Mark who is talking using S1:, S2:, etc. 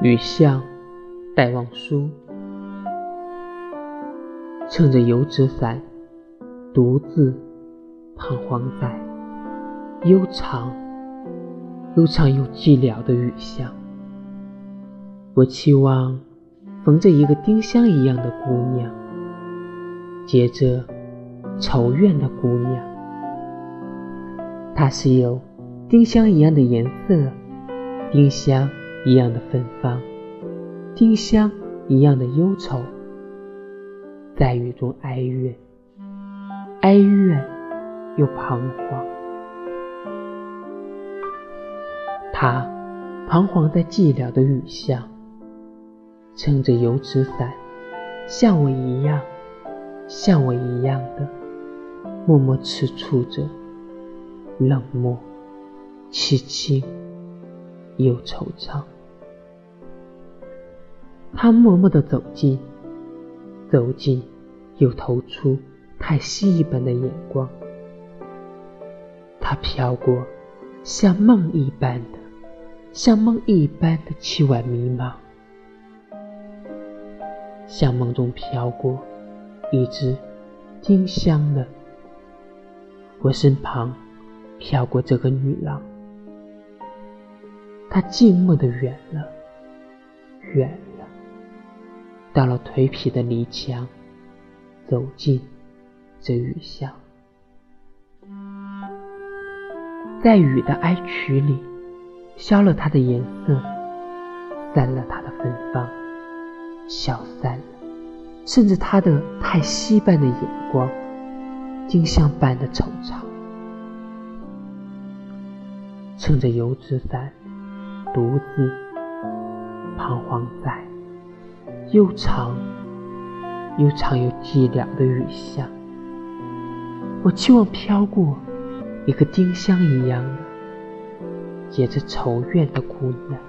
S1: 雨巷戴望舒，撑着油纸伞，独自彷徨在悠长、悠长又寂寥的雨巷。我期望逢着一个丁香一样的姑娘，结着愁怨的姑娘。她是有丁香一样的颜色，丁香一样的芬芳，丁香一样的忧愁，在雨中哀怨，哀怨又彷徨。她彷徨在寂寥的雨巷。撑着油纸伞，像我一样，像我一样的，默默吃醋着，冷漠、凄清又惆怅。他默默地走近，走近，又投出太息一般的眼光。他飘过，像梦一般的，像梦一般的凄婉迷茫。像梦中飘过一只丁香的，我身旁飘过这个女郎，他静默的远了，远了，到了颓圮的篱墙，走进这雨巷，在雨的哀曲里，消了它的颜色，散了它的芬芳。消散了，甚至他的太息般的眼光，丁香般的惆怅。撑着油纸伞，独自彷徨在悠长、悠长又寂寥的雨巷。我期望飘过一个丁香一样的、结着愁怨的姑娘。